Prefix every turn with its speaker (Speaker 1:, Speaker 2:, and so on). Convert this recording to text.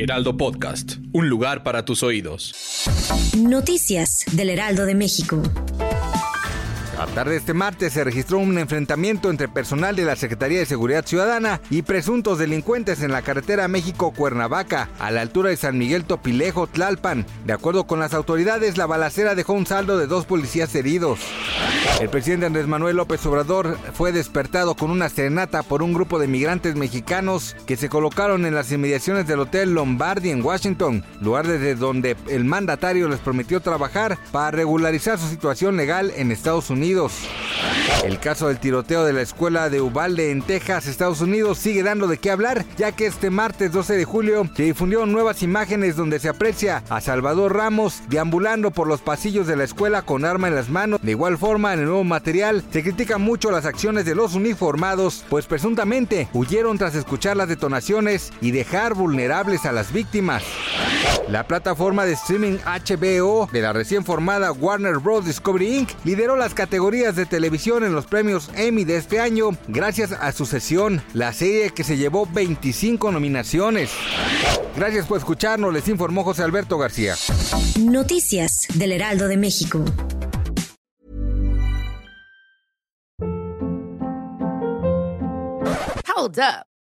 Speaker 1: Heraldo Podcast, un lugar para tus oídos.
Speaker 2: Noticias del Heraldo de México.
Speaker 3: A tarde de este martes se registró un enfrentamiento entre personal de la Secretaría de Seguridad Ciudadana y presuntos delincuentes en la carretera México-Cuernavaca, a la altura de San Miguel Topilejo, Tlalpan. De acuerdo con las autoridades, la balacera dejó un saldo de dos policías heridos. El presidente Andrés Manuel López Obrador fue despertado con una serenata por un grupo de migrantes mexicanos que se colocaron en las inmediaciones del Hotel Lombardi en Washington, lugar desde donde el mandatario les prometió trabajar para regularizar su situación legal en Estados Unidos. El caso del tiroteo de la escuela de Uvalde en Texas, Estados Unidos, sigue dando de qué hablar, ya que este martes 12 de julio se difundieron nuevas imágenes donde se aprecia a Salvador Ramos deambulando por los pasillos de la escuela con arma en las manos. De igual forma, en el nuevo material se critican mucho las acciones de los uniformados, pues presuntamente huyeron tras escuchar las detonaciones y dejar vulnerables a las víctimas. La plataforma de streaming HBO de la recién formada Warner Bros. Discovery Inc. lideró las categorías de televisión en los premios Emmy de este año gracias a su sesión, la serie que se llevó 25 nominaciones. Gracias por escucharnos, les informó José Alberto García.
Speaker 2: Noticias del Heraldo de México.
Speaker 4: Hold up.